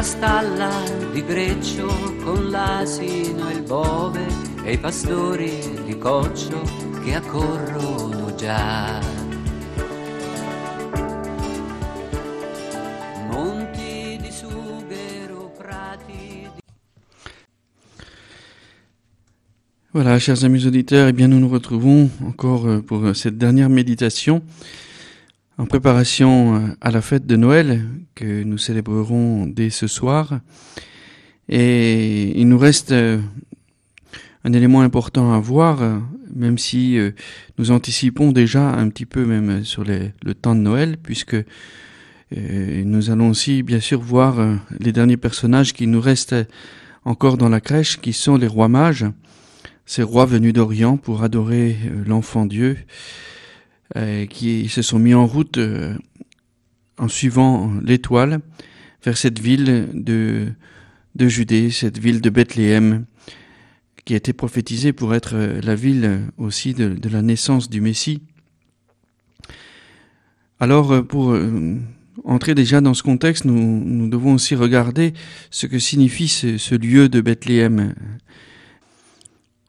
la stalla di Greccio con l'asino e il bove e i pastori di coccio che accorrono già. Monti di sughero, prati di... Voilà, chers amis auditeurs, eh bien nous nous retrouvons encore euh, pour cette dernière méditation en préparation euh, à la fête de Noël que nous célébrerons dès ce soir. Et il nous reste euh, un élément important à voir, euh, même si nous anticipons déjà un petit peu même sur le temps de Noël, puisque nous allons aussi bien sûr voir les derniers personnages qui nous restent encore dans la crèche, qui sont les rois mages, ces rois venus d'Orient pour adorer l'enfant Dieu, qui se sont mis en route euh, en suivant l'étoile vers cette ville de, Judée, cette ville de Bethléem, qui a été prophétisée pour être euh, la ville euh, aussi de, la naissance du Messie. Alors, euh, pour euh, entrer déjà dans ce contexte, nous, devons aussi regarder ce que signifie ce lieu de Bethléem.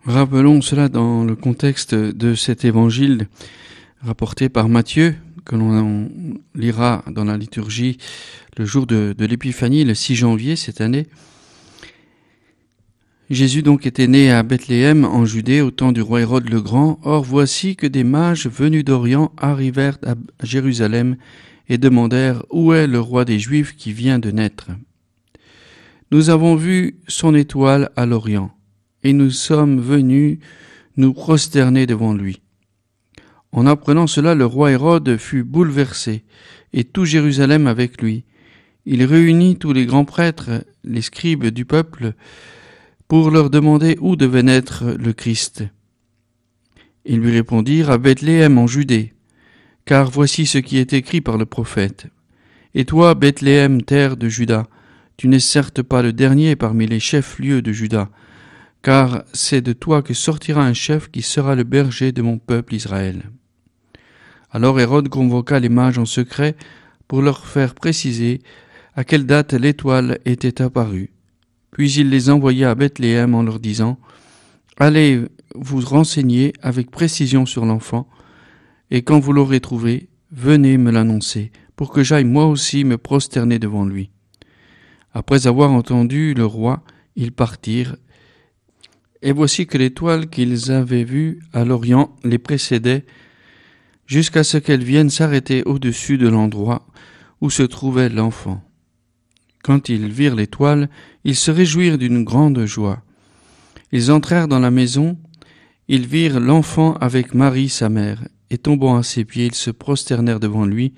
Rappelons cela dans le contexte de cet évangile rapporté par Matthieu, que l'on lira dans la liturgie le jour de, l'Épiphanie, le 6 janvier cette année. Jésus donc était né à Bethléem en Judée au temps du roi Hérode le Grand. Or voici que des mages venus d'Orient arrivèrent à Jérusalem et demandèrent où est le roi des Juifs qui vient de naître? Nous avons vu son étoile à l'Orient et nous sommes venus nous prosterner devant lui. En apprenant cela, le roi Hérode fut bouleversé, et tout Jérusalem avec lui. Il réunit tous les grands prêtres, les scribes du peuple, pour leur demander où devait naître le Christ. Ils lui répondirent à Bethléem en Judée, car voici ce qui est écrit par le prophète. Et toi, Bethléem, terre de Juda, tu n'es certes pas le dernier parmi les chefs-lieux de Juda, car c'est de toi que sortira un chef qui sera le berger de mon peuple Israël. Alors Hérode convoqua les mages en secret pour leur faire préciser à quelle date l'étoile était apparue. Puis il les envoya à Bethléem en leur disant Allez vous renseigner avec précision sur l'enfant, et quand vous l'aurez trouvé, venez me l'annoncer, pour que j'aille moi aussi me prosterner devant lui. Après avoir entendu le roi, ils partirent, et voici que l'étoile qu'ils avaient vue à l'Orient les précédait, jusqu'à ce qu'elle vienne s'arrêter au-dessus de l'endroit où se trouvait l'enfant. Quand ils virent l'étoile, ils se réjouirent d'une grande joie. Ils entrèrent dans la maison, ils virent l'enfant avec Marie sa mère, et tombant à ses pieds, ils se prosternèrent devant lui.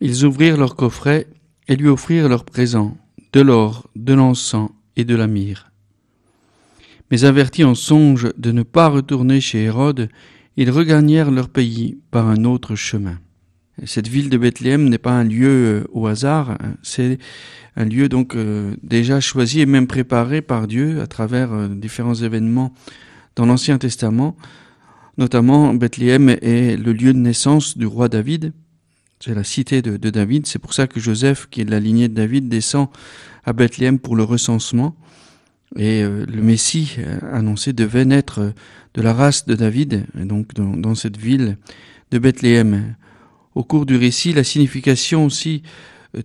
Ils ouvrirent leur coffret et lui offrirent leurs présents, de l'or, de l'encens et de la myrrhe. Mais avertis en songe de ne pas retourner chez Hérode, ils regagnèrent leur pays par un autre chemin. Cette ville de Bethléem n'est pas un lieu euh, au hasard, hein, c'est un lieu donc euh, déjà choisi et même préparé par Dieu à travers euh, différents événements dans l'Ancien Testament. Notamment, Bethléem est le lieu de naissance du roi David. C'est la cité de, de David. C'est pour ça que Joseph, qui est de la lignée de David, descend à Bethléem pour le recensement. Et euh, le Messie euh, annoncé devait naître euh, de la race de David, et donc dans, dans cette ville de Bethléem. Au cours du récit, la signification aussi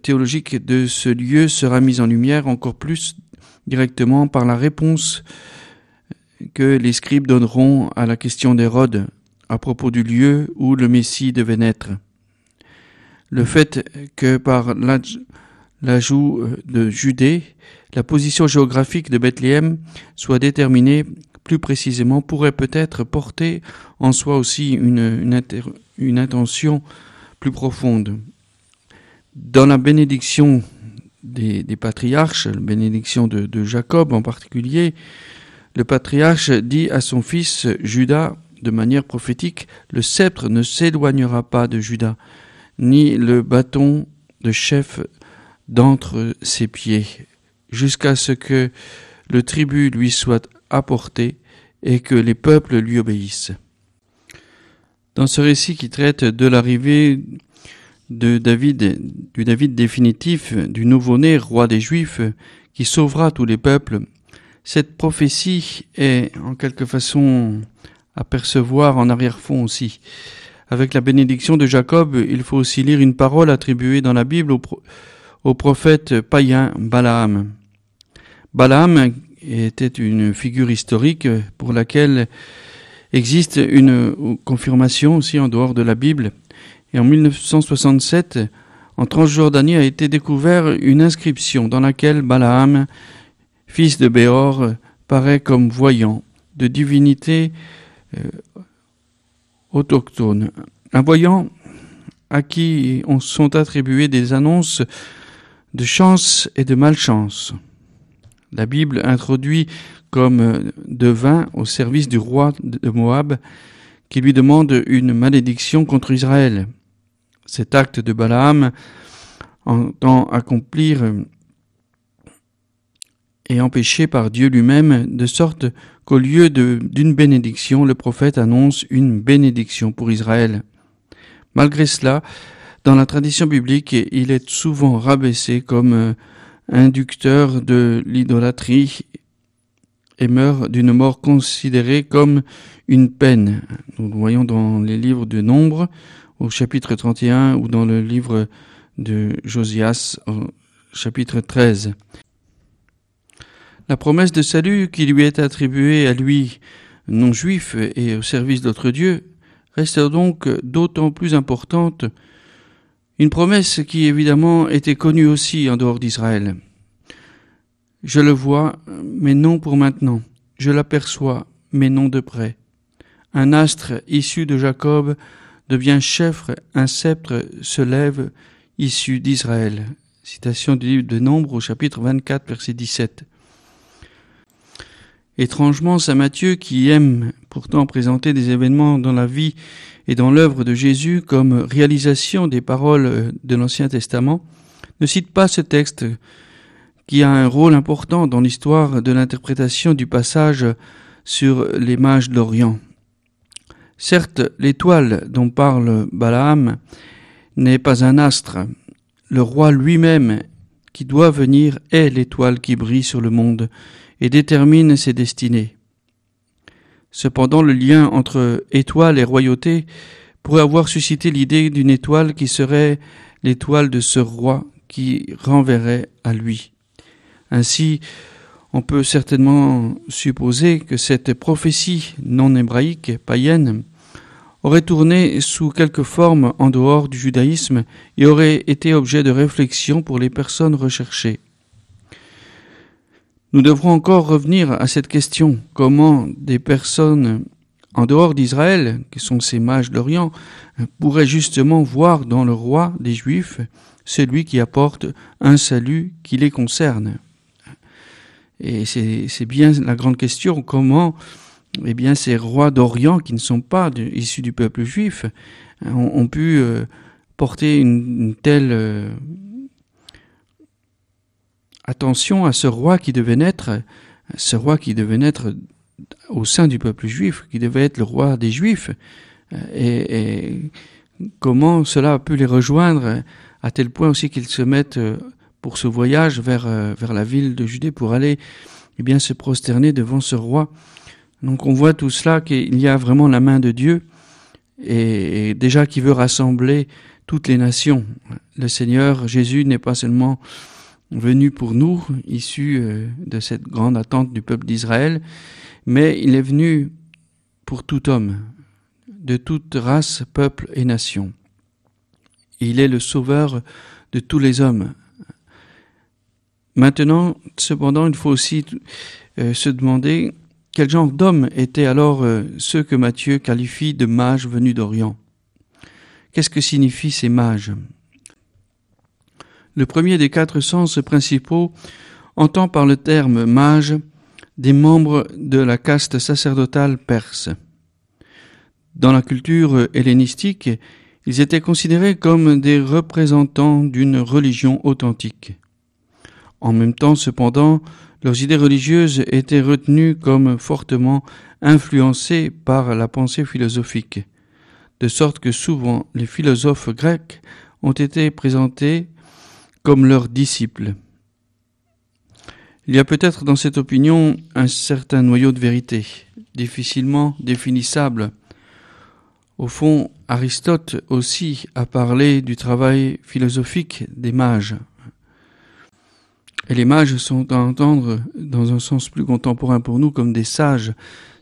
théologique de ce lieu sera mise en lumière encore plus directement par la réponse que les scribes donneront à la question d'Hérode à propos du lieu où le Messie devait naître. Le fait que par l'aj- l'ajout de Judée, la position géographique de Bethléem soit déterminée plus précisément pourrait peut-être porter en soi aussi une, une, intention plus profonde. Dans la bénédiction des, patriarches, la bénédiction de Jacob en particulier, le patriarche dit à son fils Judas de manière prophétique, le sceptre ne s'éloignera pas de Judas, ni le bâton de chef d'entre ses pieds, jusqu'à ce que le tribut lui soit apporté et que les peuples lui obéissent. Dans ce récit qui traite de l'arrivée de David, du David définitif, du nouveau-né roi des Juifs, qui sauvera tous les peuples, cette prophétie est en quelque façon à percevoir en arrière-fond aussi. Avec la bénédiction de Jacob, il faut aussi lire une parole attribuée dans la Bible au, prophète païen Balaam. Balaam était une figure historique pour laquelle existe une confirmation aussi en dehors de la Bible. Et en 1967, en Transjordanie a été découvert une inscription dans laquelle Balaam, fils de Béor, paraît comme voyant de divinité euh, autochtone. Un voyant à qui on sont attribuées des annonces de chance et de malchance. La Bible introduit comme devin au service du roi de Moab qui lui demande une malédiction contre Israël. Cet acte de Balaam entend accomplir et empêcher par Dieu lui-même, de sorte qu'au lieu d'une bénédiction, le prophète annonce une bénédiction pour Israël. Malgré cela, dans la tradition biblique, il est souvent rabaissé comme inducteur de l'idolâtrie et meurt d'une mort considérée comme une peine. Nous le voyons dans les livres de Nombre, au chapitre 31 ou dans le livre de Josias au chapitre 13. La promesse de salut qui lui est attribuée à lui, non juif et au service d'autres dieux, reste donc d'autant plus importante, une promesse qui évidemment était connue aussi en dehors d'Israël. Je le vois, mais non pour maintenant. Je l'aperçois, mais non de près. Un astre issu de Jacob devient chef, un sceptre se lève issu d'Israël. Citation du livre de Nombre au chapitre 24, verset 17. Étrangement, Saint Matthieu, qui aime pourtant présenter des événements dans la vie et dans l'œuvre de Jésus comme réalisation des paroles de l'Ancien Testament, ne cite pas ce texte qui a un rôle important dans l'histoire de l'interprétation du passage sur les mages d'Orient. Certes, l'étoile dont parle Balaam n'est pas un astre. Le roi lui-même qui doit venir est l'étoile qui brille sur le monde et détermine ses destinées. Cependant, le lien entre étoile et royauté pourrait avoir suscité l'idée d'une étoile qui serait l'étoile de ce roi qui renverrait à lui. Ainsi, on peut certainement supposer que cette prophétie non hébraïque, païenne, aurait tourné sous quelque forme en dehors du judaïsme et aurait été objet de réflexion pour les personnes recherchées. Nous devrons encore revenir à cette question. Comment des personnes en dehors d'Israël, qui sont ces mages d'Orient, pourraient justement voir dans le roi des Juifs celui qui apporte un salut qui les concerne? Et c'est bien la grande question, comment eh bien, ces rois d'Orient qui ne sont pas issus du peuple juif ont, pu euh, porter une, telle euh, attention à ce roi qui devait naître, ce roi qui devait naître au sein du peuple juif, qui devait être le roi des juifs, et, comment cela a pu les rejoindre à tel point aussi qu'ils se mettent euh, pour ce voyage vers, euh, vers la ville de Judée pour aller eh bien, se prosterner devant ce roi. Donc on voit tout cela qu'il y a vraiment la main de Dieu et déjà qui veut rassembler toutes les nations. Le Seigneur Jésus n'est pas seulement venu pour nous, issu euh, de cette grande attente du peuple d'Israël, mais il est venu pour tout homme, de toute race, peuple et nation. Il est le sauveur de tous les hommes. Maintenant, cependant, il faut aussi euh, se demander quel genre d'hommes étaient alors euh, ceux que Matthieu qualifie de mages venus d'Orient. Qu'est-ce que signifient ces mages? Le premier des quatre sens principaux entend par le terme mage des membres de la caste sacerdotale perse. Dans la culture hellénistique, ils étaient considérés comme des représentants d'une religion authentique. En même temps, cependant, leurs idées religieuses étaient retenues comme fortement influencées par la pensée philosophique, de sorte que souvent les philosophes grecs ont été présentés comme leurs disciples. Il y a peut-être dans cette opinion un certain noyau de vérité, difficilement définissable. Au fond, Aristote aussi a parlé du travail philosophique des mages. Et les mages sont à entendre dans un sens plus contemporain pour nous comme des sages,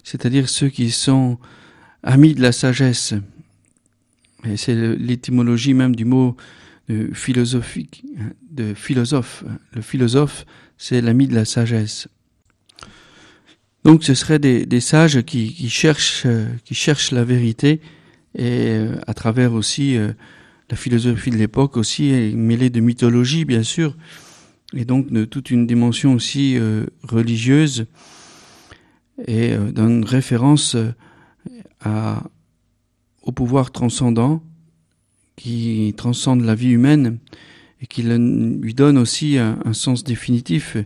c'est-à-dire ceux qui sont amis de la sagesse. Et c'est l'étymologie même du mot philosophique, de philosophe. Le philosophe, c'est l'ami de la sagesse. Donc ce seraient des, sages qui, cherchent, qui cherchent la vérité et euh, à travers aussi euh, la philosophie de l'époque aussi, mêlée de mythologie bien sûr, et donc de toute une dimension aussi euh, religieuse et donne référence au pouvoir transcendant qui transcende la vie humaine et qui lui donne aussi un, sens définitif.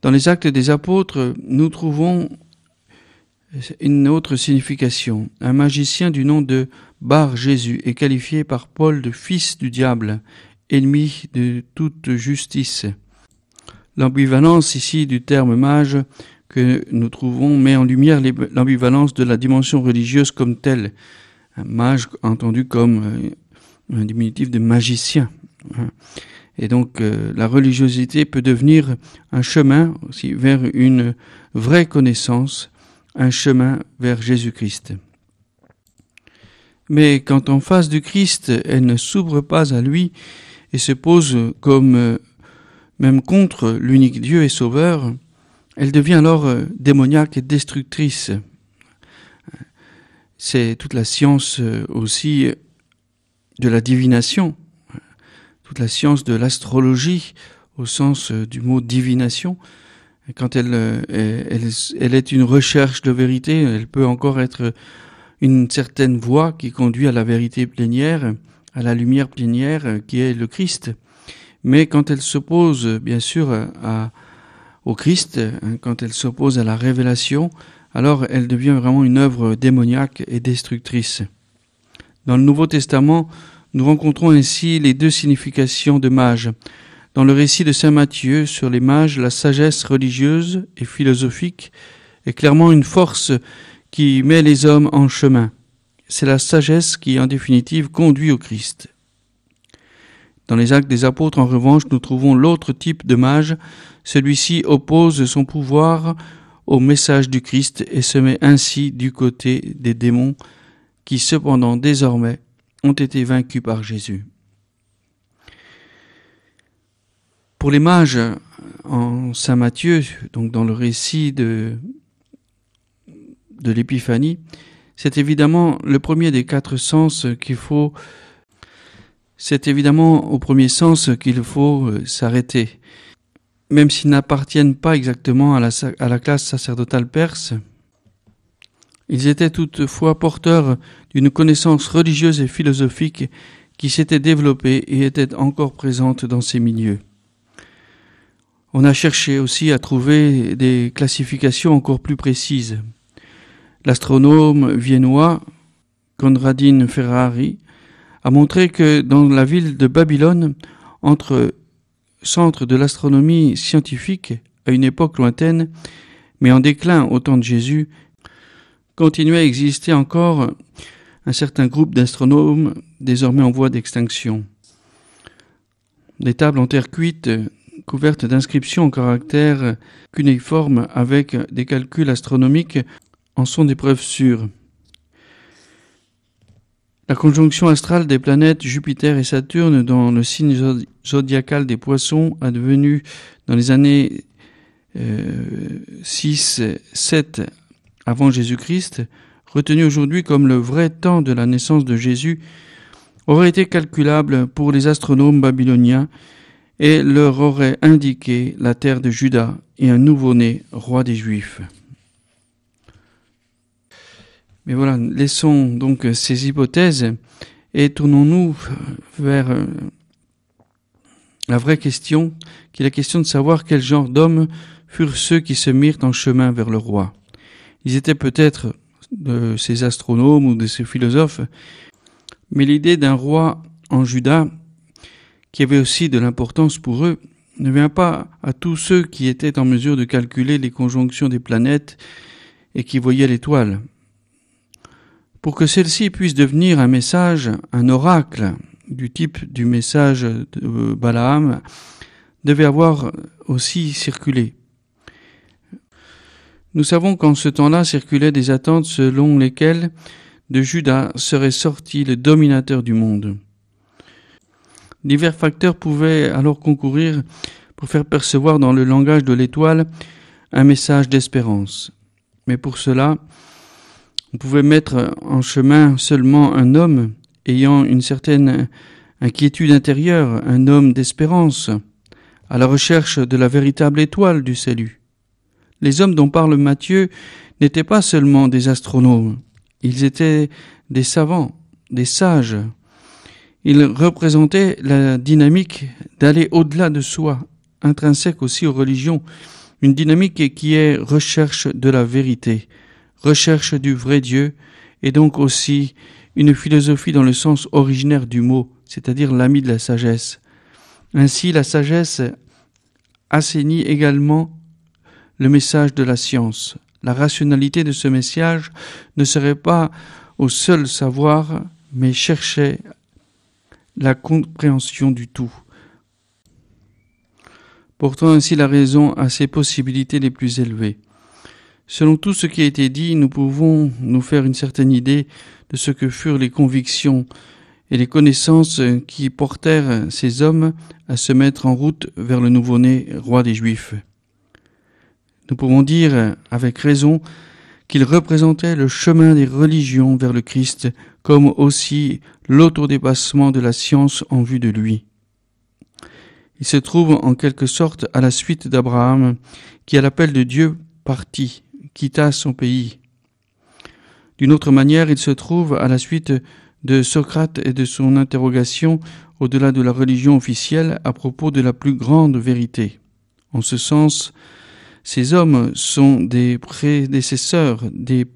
Dans les actes des apôtres, nous trouvons une autre signification. Un magicien du nom de Bar Jésus est qualifié par Paul de fils du diable, ennemi de toute justice. L'ambivalence ici du terme mage que nous trouvons met en lumière l'ambivalence de la dimension religieuse comme telle. Un mage entendu comme euh, un diminutif de magicien. Hein. Et donc euh, la religiosité peut devenir un chemin aussi vers une vraie connaissance, un chemin vers Jésus-Christ. Mais quand en face du Christ, elle ne s'ouvre pas à lui et se pose comme euh, même contre l'unique Dieu et Sauveur, elle devient alors démoniaque et destructrice. C'est toute la science euh, aussi de la divination, toute la science de l'astrologie au sens euh, du mot divination. Quand elle, elle, est une recherche de vérité, elle peut encore être une certaine voie qui conduit à la vérité plénière, à la lumière plénière qui est le Christ. Mais quand elle s'oppose, bien sûr, au Christ, hein, quand elle s'oppose à la révélation, alors elle devient vraiment une œuvre démoniaque et destructrice. Dans le Nouveau Testament, nous rencontrons ainsi les deux significations de mage. Dans le récit de Saint Matthieu sur les mages, la sagesse religieuse et philosophique est clairement une force qui met les hommes en chemin. C'est la sagesse qui, en définitive, conduit au Christ. Dans les actes des apôtres, en revanche, nous trouvons l'autre type de mage, celui-ci oppose son pouvoir au message du Christ et se met ainsi du côté des démons qui cependant désormais ont été vaincus par Jésus. Pour les mages en Saint Matthieu, donc dans le récit de, de l'Épiphanie, c'est évidemment le premier des quatre sens qu'il faut c'est évidemment au premier sens qu'il faut euh, s'arrêter même s'ils n'appartiennent pas exactement à la, classe sacerdotale perse, ils étaient toutefois porteurs d'une connaissance religieuse et philosophique qui s'était développée et était encore présente dans ces milieux. On a cherché aussi à trouver des classifications encore plus précises. L'astronome viennois Conradin Ferrari a montré que dans la ville de Babylone, entre centre de l'astronomie scientifique à une époque lointaine, mais en déclin au temps de Jésus, continuait à exister encore un certain groupe d'astronomes désormais en voie d'extinction. Des tables en terre cuite couvertes d'inscriptions en caractères cunéiformes avec des calculs astronomiques en sont des preuves sûres. La conjonction astrale des planètes Jupiter et Saturne dans le signe zodiacal des poissons a devenu dans les années 6, euh, 7 avant Jésus-Christ, retenu aujourd'hui comme le vrai temps de la naissance de Jésus, aurait été calculable pour les astronomes babyloniens et leur aurait indiqué la terre de Juda et un nouveau-né roi des Juifs. Mais voilà, laissons donc ces hypothèses et tournons-nous vers euh, la vraie question, qui est la question de savoir quel genre d'hommes furent ceux qui se mirent en chemin vers le roi. Ils étaient peut-être de ces astronomes ou de ces philosophes, Mais l'idée d'un roi en Juda, qui avait aussi de l'importance pour eux, ne vient pas à tous ceux qui étaient en mesure de calculer les conjonctions des planètes et qui voyaient l'étoile. Pour que celle-ci puisse devenir un message, un oracle du type du message de Balaam, devait avoir aussi circulé. Nous savons qu'en ce temps-là circulaient des attentes selon lesquelles de Judas serait sorti le dominateur du monde. Divers facteurs pouvaient alors concourir pour faire percevoir dans le langage de l'étoile un message d'espérance. Mais pour cela, on pouvait mettre en chemin seulement un homme ayant une certaine inquiétude intérieure, un homme d'espérance, à la recherche de la véritable étoile du salut. Les hommes dont parle Matthieu n'étaient pas seulement des astronomes, ils étaient des savants, des sages. Ils représentaient la dynamique d'aller au-delà de soi, intrinsèque aussi aux religions, une dynamique qui est recherche de la vérité, recherche du vrai Dieu, et donc aussi une philosophie dans le sens originaire du mot, c'est-à-dire l'ami de la sagesse. Ainsi, la sagesse assainit également le message de la science. La rationalité de ce message ne serait pas au seul savoir, mais cherchait la compréhension du tout. Portant ainsi la raison à ses possibilités les plus élevées. Selon tout ce qui a été dit, nous pouvons nous faire une certaine idée de ce que furent les convictions et les connaissances qui portèrent ces hommes à se mettre en route vers le nouveau-né roi des Juifs. Nous pouvons dire avec raison qu'il représentait le chemin des religions vers le Christ, comme aussi l'autodépassement de la science en vue de lui. Il se trouve en quelque sorte à la suite d'Abraham, qui à l'appel de Dieu partit, quitta son pays. D'une autre manière, il se trouve à la suite de Socrate et de son interrogation au-delà de la religion officielle à propos de la plus grande vérité. En ce sens, ces hommes sont des prédécesseurs, des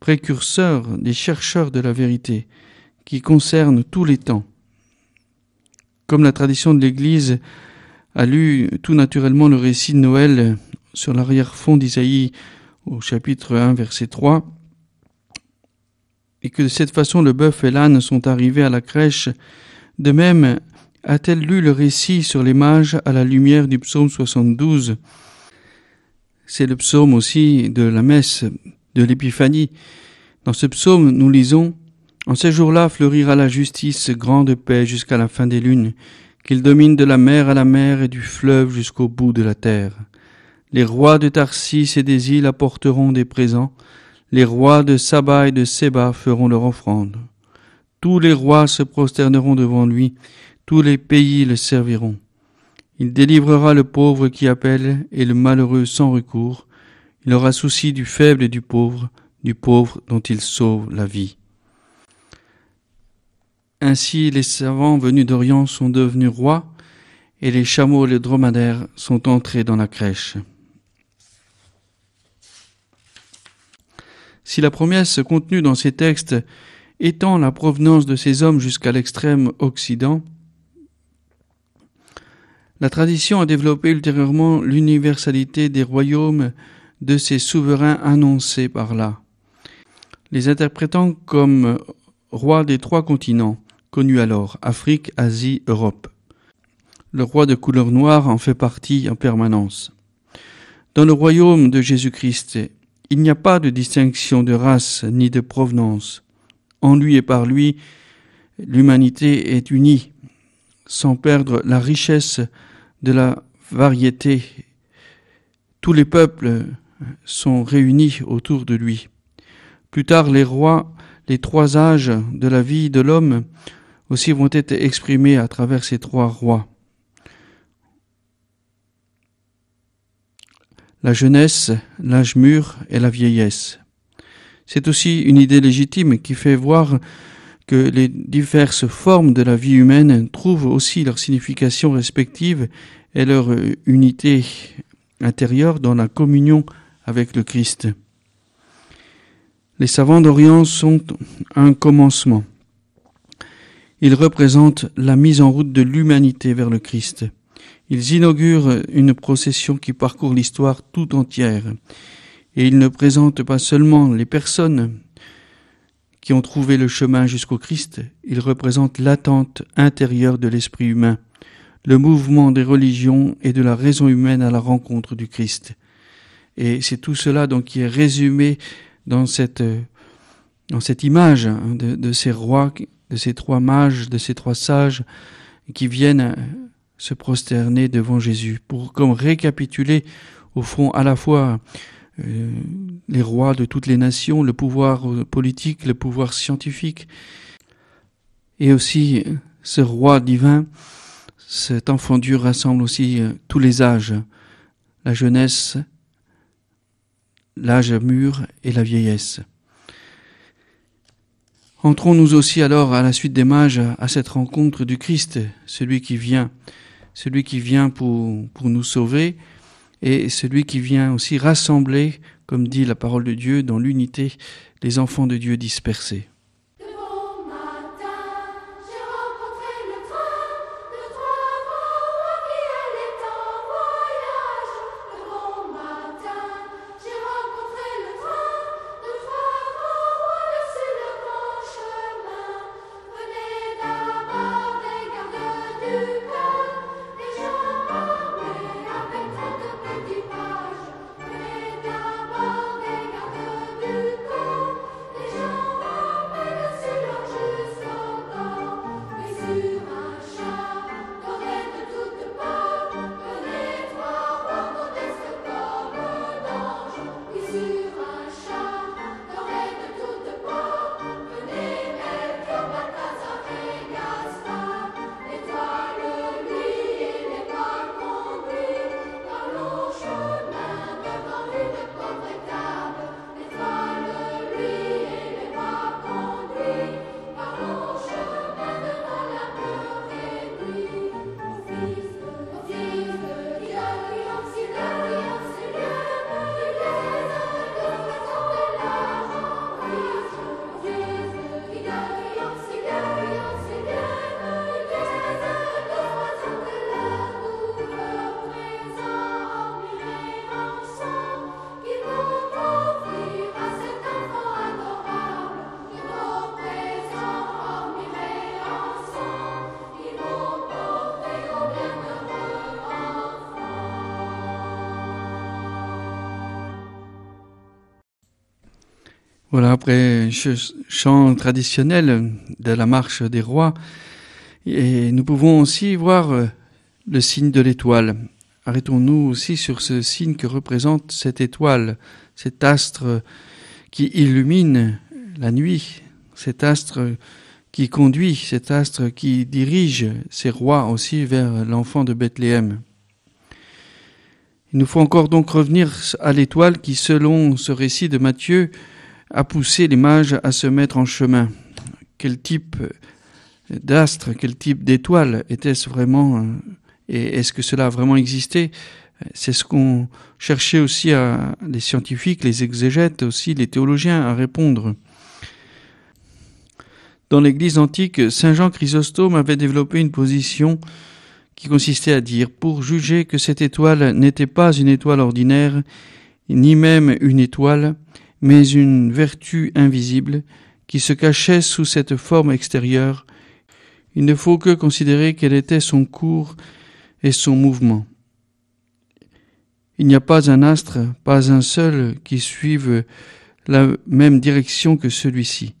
précurseurs, des chercheurs de la vérité, qui concernent tous les temps. Comme la tradition de l'Église a lu tout naturellement le récit de Noël sur l'arrière-fond d'Isaïe au chapitre 1, verset 3, et que de cette façon le bœuf et l'âne sont arrivés à la crèche, de même a-t-elle lu le récit sur les mages à la lumière du psaume 72, c'est le psaume aussi de la messe de l'Épiphanie. Dans ce psaume, nous lisons En ces jours-là fleurira la justice, grande paix jusqu'à la fin des lunes, qu'il domine de la mer à la mer et du fleuve jusqu'au bout de la terre. Les rois de Tarsis et des îles apporteront des présents, les rois de Saba et de Séba feront leur offrande. Tous les rois se prosterneront devant lui, tous les pays le serviront. Il délivrera le pauvre qui appelle et le malheureux sans recours. Il aura souci du faible et du pauvre, du pauvre dont il sauve la vie. Ainsi les savants venus d'Orient sont devenus rois, et les chameaux et les dromadaires sont entrés dans la crèche. Si la promesse contenue dans ces textes étend la provenance de ces hommes jusqu'à l'extrême Occident, la tradition a développé ultérieurement l'universalité des royaumes de ces souverains annoncés par là, les interprétant comme rois des trois continents, connus alors Afrique, Asie, Europe. Le roi de couleur noire en fait partie en permanence. Dans le royaume de Jésus-Christ, il n'y a pas de distinction de race ni de provenance. En lui et par lui, l'humanité est unie, sans perdre la richesse de la variété. Tous les peuples sont réunis autour de lui. Plus tard, les rois, les trois âges de la vie de l'homme aussi vont être exprimés à travers ces trois rois. La jeunesse, l'âge mûr et la vieillesse. C'est aussi une idée légitime qui fait voir que les diverses formes de la vie humaine trouvent aussi leur signification respective et leur unité intérieure dans la communion avec le Christ. Les savants d'Orient sont un commencement. Ils représentent la mise en route de l'humanité vers le Christ. Ils inaugurent une procession qui parcourt l'histoire tout entière. Et ils ne présentent pas seulement les personnes qui ont trouvé le chemin jusqu'au Christ, ils représentent l'attente intérieure de l'esprit humain, le mouvement des religions et de la raison humaine à la rencontre du Christ. Et c'est tout cela donc qui est résumé dans cette, image hein, de ces rois, de ces trois mages, de ces trois sages qui viennent se prosterner devant Jésus pour comme récapituler au fond à la fois euh, les rois de toutes les nations, le pouvoir politique, le pouvoir scientifique, et aussi ce roi divin, cet enfant Dieu rassemble aussi euh, tous les âges, la jeunesse, l'âge mûr et la vieillesse. Entrons-nous aussi alors à la suite des mages à cette rencontre du Christ, celui qui vient, celui qui vient pour, nous sauver, et celui qui vient aussi rassembler, comme dit la parole de Dieu, dans l'unité les enfants de Dieu dispersés. Voilà, après chant traditionnel de la marche des rois, et nous pouvons aussi voir euh, le signe de l'étoile. Arrêtons-nous aussi sur ce signe que représente cette étoile, cet astre qui illumine la nuit, cet astre qui conduit, cet astre qui dirige ces rois aussi vers l'enfant de Bethléem. Il nous faut encore donc revenir à l'étoile qui, selon ce récit de Matthieu, a poussé les mages à se mettre en chemin. Quel type d'astre, quel type d'étoile était-ce vraiment euh, et est-ce que cela a vraiment existé? C'est ce qu'ont cherché aussi à, les scientifiques, les exégètes aussi, les théologiens à répondre. Dans l'Église antique, Saint Jean Chrysostome avait développé une position qui consistait à dire, pour juger que cette étoile n'était pas une étoile ordinaire, ni même une étoile, mais une vertu invisible qui se cachait sous cette forme extérieure. Il ne faut que considérer quel était son cours et son mouvement. Il n'y a pas un astre, pas un seul qui suive la même direction que celui-ci.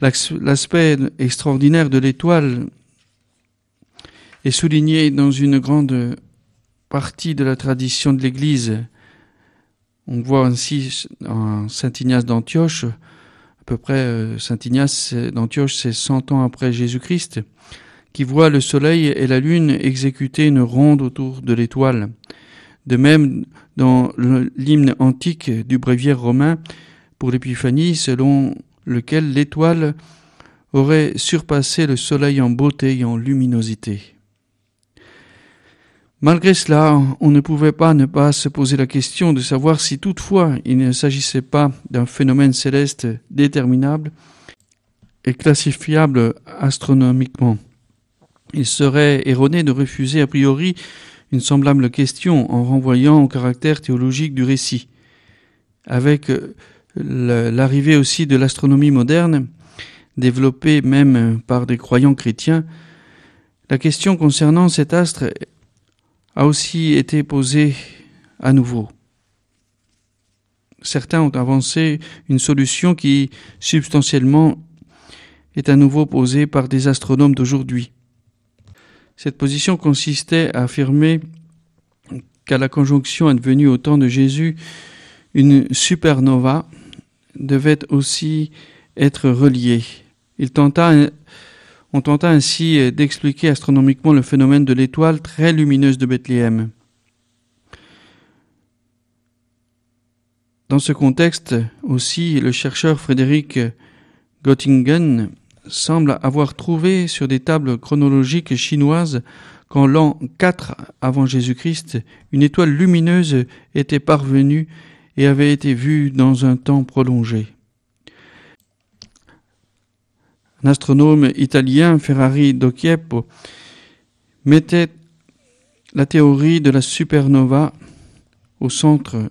L'aspect extraordinaire de l'étoile est souligné dans une grande partie de la tradition de l'Église on voit ainsi en Saint Ignace d'Antioche, à peu près euh, Saint Ignace d'Antioche, c'est 100 ans après Jésus-Christ, qui voit le soleil et la lune exécuter une ronde autour de l'étoile. De même, dans l'hymne antique du bréviaire romain pour l'épiphanie, selon lequel l'étoile aurait surpassé le soleil en beauté et en luminosité. Malgré cela, on ne pouvait pas ne pas se poser la question de savoir si toutefois il ne s'agissait pas d'un phénomène céleste déterminable, est classifiable astronomiquement. Il serait erroné de refuser a priori une semblable question en renvoyant au caractère théologique du récit. Avec euh, l'arrivée aussi de l'astronomie moderne, développée même par des croyants chrétiens, la question concernant cet astre a aussi été posée à nouveau. Certains ont avancé une solution qui, substantiellement, est à nouveau posée par des astronomes d'aujourd'hui. Cette position consistait à affirmer qu'à la conjonction advenue au temps de Jésus, une supernova devait aussi être reliée. Il tenta, on tenta ainsi d'expliquer astronomiquement le phénomène de l'étoile très lumineuse de Bethléem. Dans ce contexte aussi, le chercheur Frédéric Göttingen semble avoir trouvé sur des tables chronologiques chinoises qu'en l'an 4 avant Jésus-Christ, une étoile lumineuse était parvenue et avait été vue dans un temps prolongé. Un astronome italien, Ferrari d'Occhiepo, mettait la théorie de la supernova au centre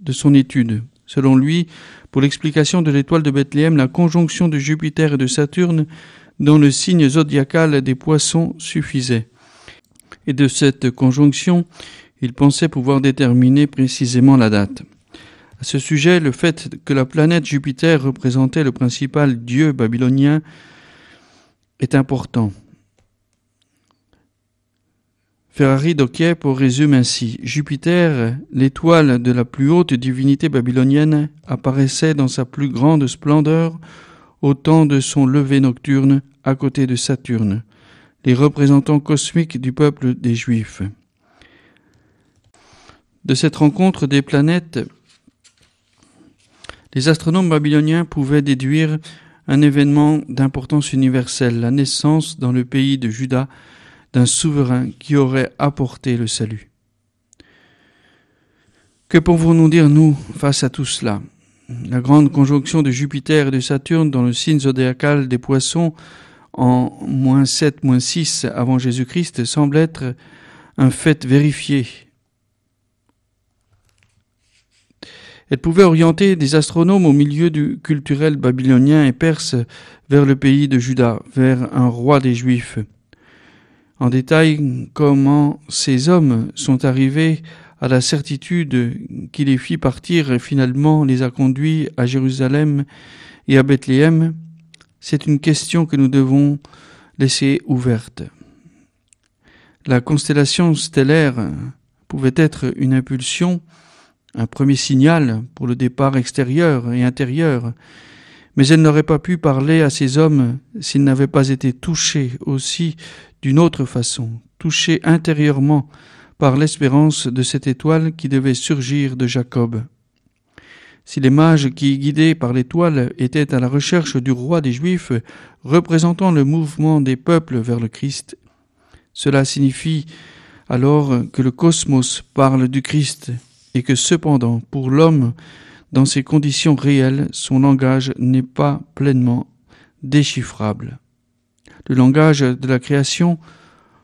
de son étude. Selon lui, pour l'explication de l'étoile de Bethléem, la conjonction de Jupiter et de Saturne dans le signe zodiacal des poissons suffisait. Et de cette conjonction, il pensait pouvoir déterminer précisément la date. À ce sujet, le fait que la planète Jupiter représentait le principal dieu babylonien est important. Ferrari pour résume ainsi Jupiter, l'étoile de la plus haute divinité babylonienne, apparaissait dans sa plus grande splendeur au temps de son lever nocturne à côté de Saturne, les représentants cosmiques du peuple des Juifs. De cette rencontre des planètes, les astronomes babyloniens pouvaient déduire un événement d'importance universelle, la naissance dans le pays de Juda d'un souverain qui aurait apporté le salut. Que pouvons-nous dire, nous, face à tout cela? La grande conjonction de Jupiter et de Saturne dans le signe zodiacal des poissons en moins 7, moins 6 avant Jésus-Christ semble être un fait vérifié. Elle pouvait orienter des astronomes au milieu du culturel babylonien et perse vers le pays de Juda, vers un roi des Juifs en détail comment ces hommes sont arrivés à la certitude qui les fit partir et finalement les a conduits à Jérusalem et à Bethléem, c'est une question que nous devons laisser ouverte. La constellation stellaire pouvait être une impulsion, un premier signal pour le départ extérieur et intérieur, mais elle n'aurait pas pu parler à ces hommes s'ils n'avaient pas été touchés aussi d'une autre façon, touché intérieurement par l'espérance de cette étoile qui devait surgir de Jacob. Si les mages qui, guidés par l'étoile, étaient à la recherche du roi des Juifs, représentant le mouvement des peuples vers le Christ, cela signifie alors que le cosmos parle du Christ et que cependant, pour l'homme, dans ses conditions réelles, son langage n'est pas pleinement déchiffrable. Le langage de la création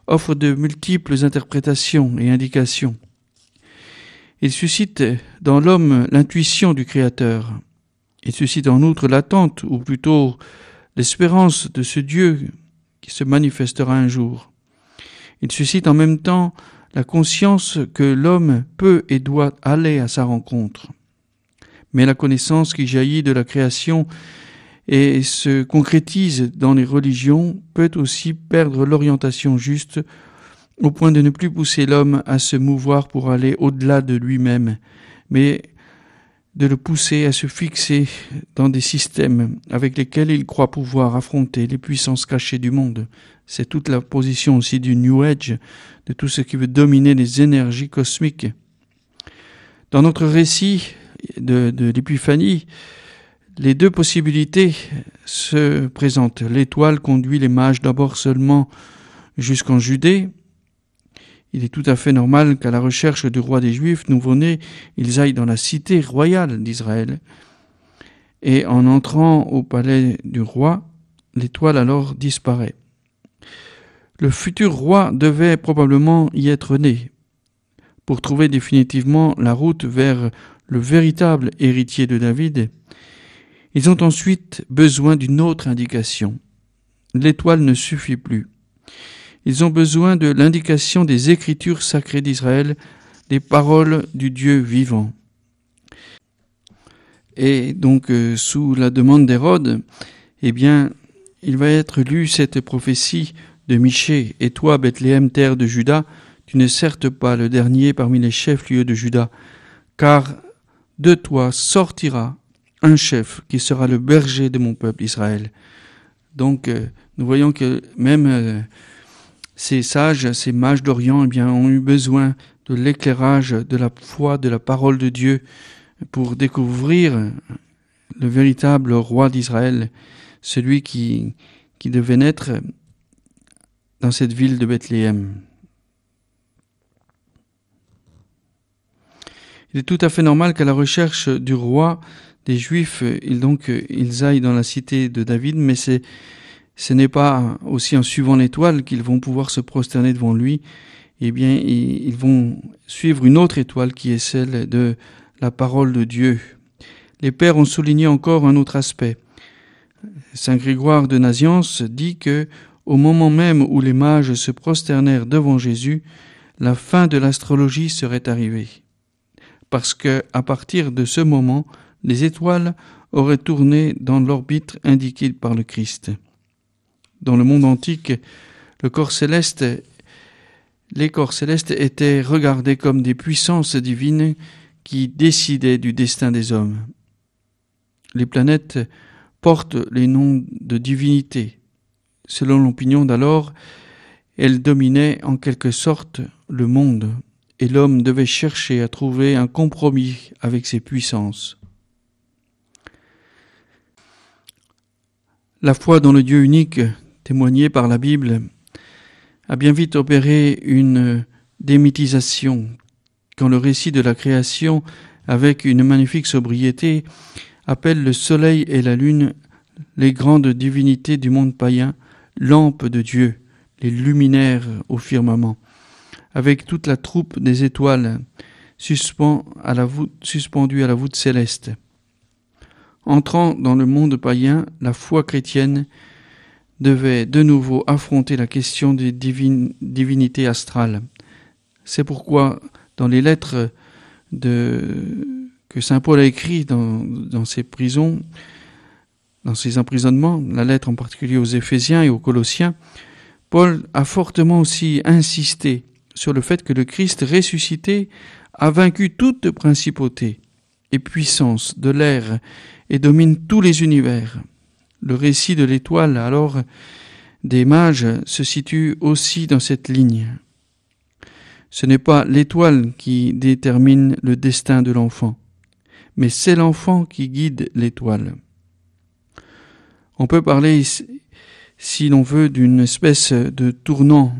offre de multiples interprétations et indications. Il suscite dans l'homme l'intuition du Créateur. Il suscite en outre l'attente, ou plutôt l'espérance de ce Dieu qui se manifestera un jour. Il suscite en même temps la conscience que l'homme peut et doit aller à sa rencontre. Mais la connaissance qui jaillit de la création et se concrétise dans les religions peut aussi perdre l'orientation juste au point de ne plus pousser l'homme à se mouvoir pour aller au-delà de lui-même, mais de le pousser à se fixer dans des systèmes avec lesquels il croit pouvoir affronter les puissances cachées du monde. C'est toute la position aussi du New Age, de tout ce qui veut dominer les énergies cosmiques. Dans notre récit de, de l'épiphanie, les deux possibilités se présentent. L'étoile conduit les mages d'abord seulement jusqu'en Judée. Il est tout à fait normal qu'à la recherche du roi des Juifs nouveau-né, ils aillent dans la cité royale d'Israël. et en entrant au palais du roi, l'étoile alors disparaît. Le futur roi devait probablement y être né, pour trouver définitivement la route vers le véritable héritier de David. Ils ont ensuite besoin d'une autre indication. L'étoile ne suffit plus. Ils ont besoin de l'indication des écritures sacrées d'Israël, des paroles du Dieu vivant. Et donc, euh, sous la demande d'Hérode, eh bien, il va être lu cette prophétie de Michée. Et toi, Bethléem, terre de Juda, tu ne certes pas le dernier parmi les chefs-lieux de Juda, car de toi sortira un chef qui sera le berger de mon peuple Israël. Donc, euh, nous voyons que même euh, ces sages, ces mages d'Orient, eh bien, ont eu besoin de l'éclairage de la foi, de la parole de Dieu, pour découvrir le véritable roi d'Israël, celui qui, qui devait naître dans cette ville de Bethléem. Il est tout à fait normal qu'à la recherche du roi des Juifs, ils, donc, ils aillent dans la cité de David, mais c'est, ce n'est pas aussi en suivant l'étoile qu'ils vont pouvoir se prosterner devant lui. Eh bien, ils vont suivre une autre étoile qui est celle de la parole de Dieu. Les pères ont souligné encore un autre aspect. Saint Grégoire de Naziance dit que, au moment même où les mages se prosternèrent devant Jésus, la fin de l'astrologie serait arrivée. Parce que, à partir de ce moment, les étoiles auraient tourné dans l'orbite indiquée par le Christ. Dans le monde antique, les corps célestes étaient regardés comme des puissances divines qui décidait du destin des hommes. Les planètes portent les noms de divinités. Selon l'opinion d'alors, elles dominaient en quelque sorte le monde, et l'homme devait chercher à trouver un compromis avec ces puissances. La foi dans le Dieu unique, témoignée par la Bible, a bien vite opéré une démythisation quand le récit de la création, avec une magnifique sobriété, appelle le soleil et la lune les grandes divinités du monde païen, lampes de Dieu, les luminaires au firmament, avec toute la troupe des étoiles suspendues à la voûte céleste. Entrant dans le monde païen, la foi chrétienne devait de nouveau affronter la question des divinités astrales. C'est pourquoi dans les lettres que Saint Paul a écrites dans ses prisons, dans ses emprisonnements, la lettre en particulier aux Éphésiens et aux Colossiens, Paul a fortement aussi insisté sur le fait que le Christ ressuscité a vaincu toute principauté et puissance de l'air et domine tous les univers. Le récit de l'étoile alors des mages se situe aussi dans cette ligne. Ce n'est pas l'étoile qui détermine le destin de l'enfant, mais c'est l'enfant qui guide l'étoile. On peut parler, si l'on veut, d'une espèce de tournant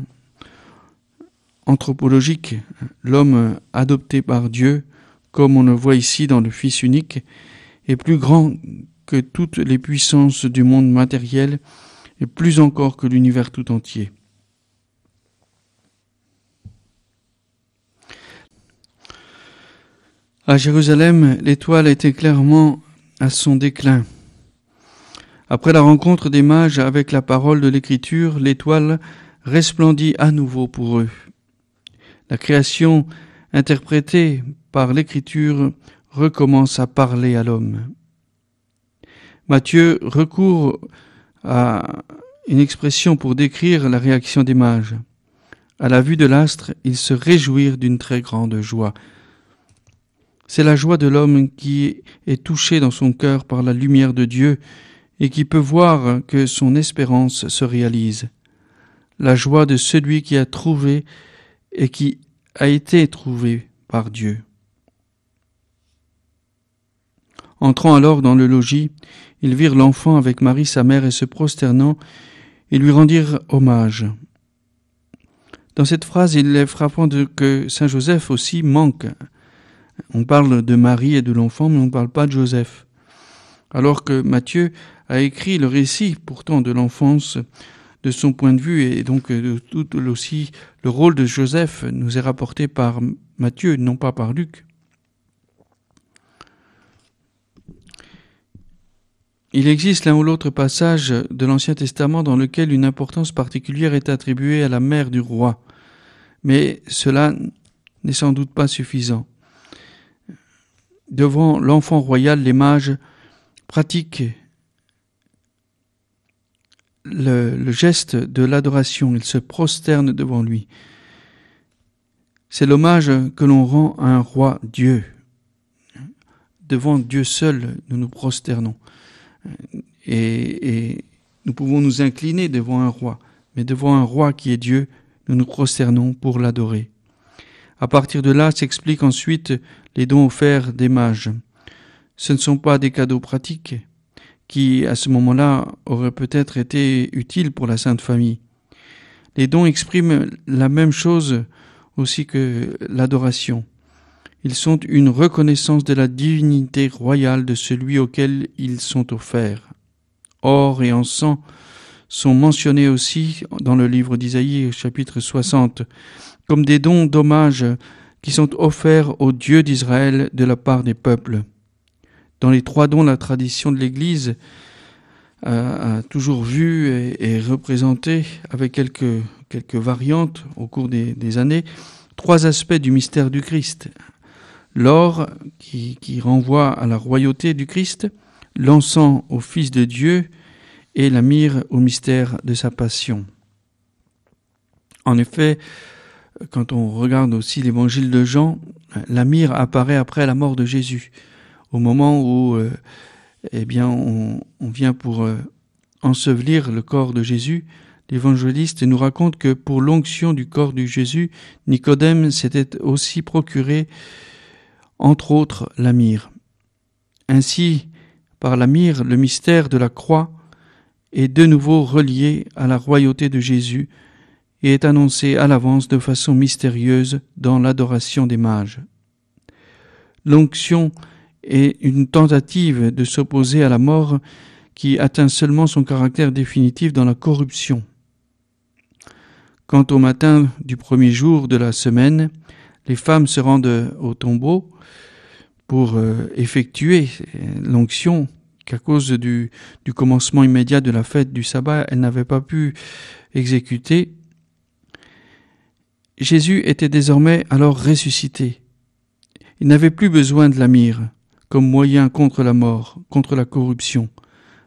anthropologique. L'homme adopté par Dieu, comme on le voit ici dans le Fils unique, est plus grand que toutes les puissances du monde matériel et plus encore que l'univers tout entier. À Jérusalem, l'étoile était clairement à son déclin. Après la rencontre des mages avec la parole de l'Écriture, l'étoile resplendit à nouveau pour eux. La création interprétée par l'Écriture recommence à parler à l'homme. Matthieu recourt à une expression pour décrire la réaction des mages. À la vue de l'astre, ils se réjouirent d'une très grande joie. C'est la joie de l'homme qui est touché dans son cœur par la lumière de Dieu et qui peut voir que son espérance se réalise. La joie de celui qui a trouvé et qui a été trouvé par Dieu. Entrant alors dans le logis, ils virent l'enfant avec Marie sa mère et se prosternant, ils lui rendirent hommage. Dans cette phrase, il est frappant que Saint Joseph aussi manque on parle de Marie et de l'enfant, mais on ne parle pas de Joseph. alors que Matthieu a écrit le récit pourtant de l'enfance de son point de vue et donc de tout aussi le rôle de Joseph nous est rapporté par Matthieu, non pas par Luc. Il existe l'un ou l'autre passage de l'Ancien Testament dans lequel une importance particulière est attribuée à la mère du roi, mais cela n'est sans doute pas suffisant. Devant l'enfant royal, les mages pratiquent le, geste de l'adoration, ils se prosternent devant lui. C'est l'hommage que l'on rend à un roi Dieu. Devant Dieu seul, nous nous prosternons et, nous pouvons nous incliner devant un roi, mais devant un roi qui est Dieu, nous nous prosternons pour l'adorer. À partir de là s'expliquent ensuite les dons offerts des mages. Ce ne sont pas des cadeaux pratiques qui, à ce moment-là, auraient peut-être été utiles pour la Sainte Famille. Les dons expriment la même chose aussi que l'adoration. Ils sont une reconnaissance de la divinité royale de celui auquel ils sont offerts. Or et encens sont mentionnés aussi dans le livre d'Isaïe chapitre 60 comme des dons d'hommage qui sont offerts au Dieu d'Israël de la part des peuples. Dans les trois dons, la tradition de l'Église a, toujours vu et, représenté, avec quelques, variantes au cours des années, trois aspects du mystère du Christ l'or qui, renvoie à la royauté du Christ, l'encens au Fils de Dieu et la myrrhe au mystère de sa passion. En effet, quand on regarde aussi l'évangile de Jean, la myrrhe apparaît après la mort de Jésus, au moment où euh, eh bien, on, vient pour euh, ensevelir le corps de Jésus. L'évangéliste nous raconte que pour l'onction du corps de Jésus, Nicodème s'était aussi procuré entre autres la myrrhe. Ainsi, par la myrrhe, le mystère de la croix est de nouveau relié à la royauté de Jésus et est annoncé à l'avance de façon mystérieuse dans l'adoration des mages. L'onction est une tentative de s'opposer à la mort qui atteint seulement son caractère définitif dans la corruption. Quant au matin du premier jour de la semaine, les femmes se rendent au tombeau pour euh, effectuer l'onction qu'à cause du, commencement immédiat de la fête du sabbat, elles n'avaient pas pu exécuter. Jésus était désormais alors ressuscité. Il n'avait plus besoin de la comme moyen contre la mort, contre la corruption,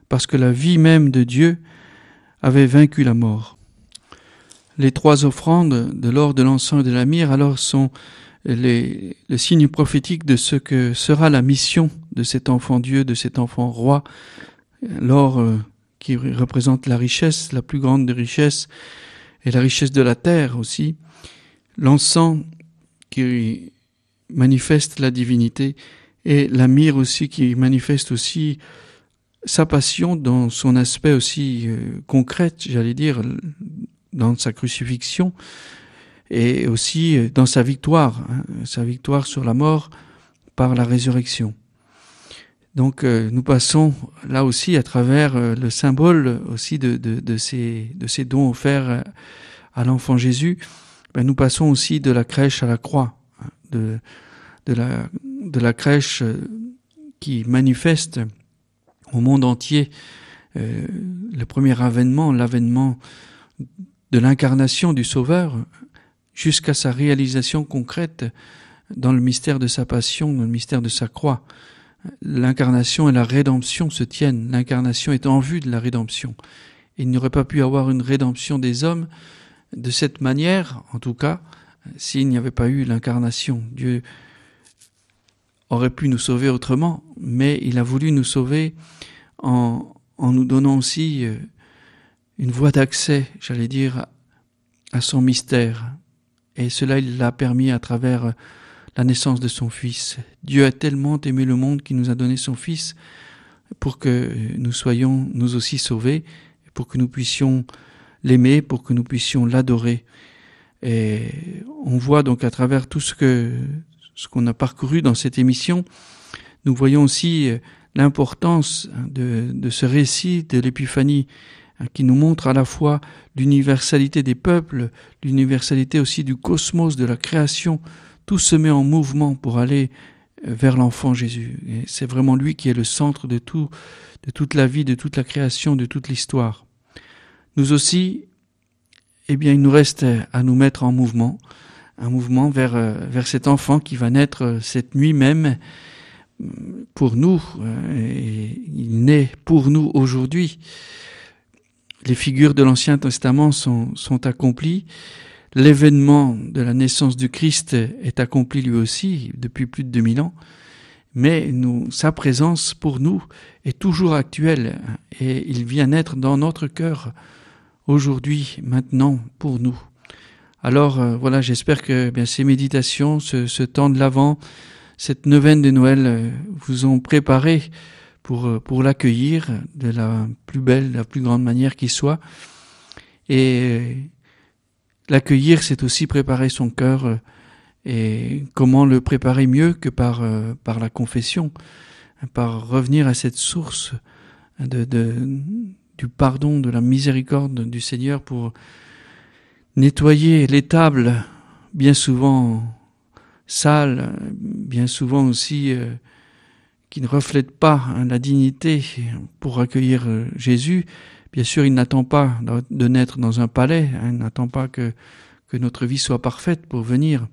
parce que la vie même de Dieu avait vaincu la mort. Les trois offrandes de l'or, de l'encens et de la myrrhe alors sont les, le signe prophétique de ce que sera la mission de cet enfant Dieu, de cet enfant roi, l'or euh, qui représente la richesse, la plus grande des richesses, et la richesse de la terre aussi, l'encens qui manifeste la divinité, et la myrrhe aussi qui manifeste aussi sa passion dans son aspect aussi euh, concret, j'allais dire, dans sa crucifixion, et aussi euh, dans sa victoire, hein, sa victoire sur la mort par la résurrection. Donc euh, nous passons là aussi à travers euh, le symbole aussi de, de, de, ces, de ces dons offerts à l'enfant Jésus, ben, nous passons aussi de la crèche à la croix, hein, de, de, la, de la crèche qui manifeste au monde entier le premier avènement, l'avènement de l'incarnation du Sauveur, jusqu'à sa réalisation concrète dans le mystère de sa passion, dans le mystère de sa croix. L'incarnation et la rédemption se tiennent. L'incarnation est en vue de la rédemption. Il n'y aurait pas pu avoir une rédemption des hommes de cette manière, en tout cas, s'il n'y avait pas eu l'incarnation. Dieu aurait pu nous sauver autrement, mais il a voulu nous sauver en, en nous donnant aussi euh, une voie d'accès, j'allais dire, à son mystère, et cela, il l'a permis à travers la naissance de son Fils. Dieu a tellement aimé le monde qu'il nous a donné son Fils pour que nous soyons nous aussi sauvés, pour que nous puissions l'aimer, pour que nous puissions l'adorer. Et on voit donc à travers tout ce que ce qu'on a parcouru dans cette émission, nous voyons aussi l'importance de, de, ce récit de l'épiphanie qui nous montre à la fois l'universalité des peuples, l'universalité aussi du cosmos, de la création. Tout se met en mouvement pour aller euh, vers l'enfant Jésus. Et c'est vraiment lui qui est le centre de tout, de toute la vie, de toute la création, de toute l'histoire. Nous aussi, eh bien, il nous reste à nous mettre en mouvement, un mouvement vers, euh, vers cet enfant qui va naître euh, cette nuit même pour nous. Il naît pour nous aujourd'hui. Les figures de l'Ancien Testament sont, sont accomplies l'événement de la naissance du Christ est accompli lui aussi depuis plus de 2000 ans, mais nous, sa présence pour nous est toujours actuelle et il vient naître dans notre cœur aujourd'hui, maintenant, pour nous. Alors euh, voilà, j'espère que eh bien, ces méditations, ce, ce temps de l'Avent, cette neuvaine de Noël euh, vous ont préparé pour, euh, pour l'accueillir de la plus belle, la plus grande manière qui soit. Et L'accueillir, c'est aussi préparer son cœur euh, et comment le préparer mieux que par, euh, par la confession, par revenir à cette source de, de, du pardon, de la miséricorde du Seigneur pour nettoyer l'étable, bien souvent sale, bien souvent aussi qui ne reflète pas hein, la dignité pour accueillir Jésus, Bien sûr, il n'attend pas de naître dans un palais, hein, il n'attend pas que, notre vie soit parfaite pour venir,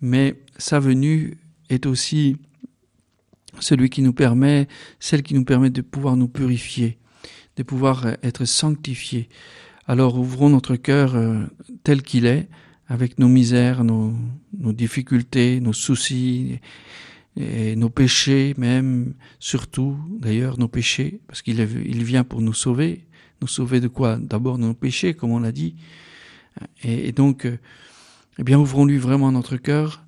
mais sa venue est aussi celui qui nous permet, celle qui nous permet de pouvoir nous purifier, de pouvoir être sanctifiés. Alors ouvrons notre cœur euh, tel qu'il est, avec nos misères, nos difficultés, nos soucis, et nos péchés même, surtout d'ailleurs nos péchés, parce qu'il il vient pour nous sauver, nous sauver de quoi? D'abord nos péchés, comme on l'a dit. Et, donc, euh, eh bien, ouvrons-lui vraiment notre cœur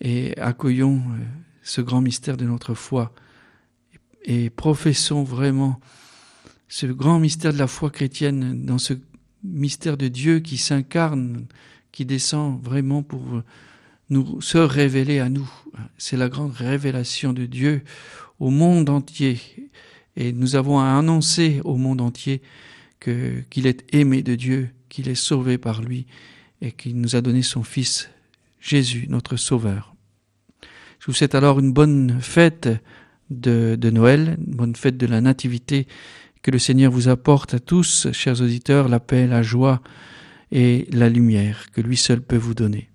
et accueillons euh, ce grand mystère de notre foi. Et professons vraiment ce grand mystère de la foi chrétienne dans ce mystère de Dieu qui s'incarne, qui descend vraiment pour nous se révéler à nous. C'est la grande révélation de Dieu au monde entier. Et nous avons à annoncer au monde entier qu'il est aimé de Dieu, qu'il est sauvé par lui et qu'il nous a donné son Fils Jésus, notre Sauveur. Je vous souhaite alors une bonne fête de, de Noël, une bonne fête de la Nativité, que le Seigneur vous apporte à tous, chers auditeurs, la paix, la joie et la lumière que lui seul peut vous donner.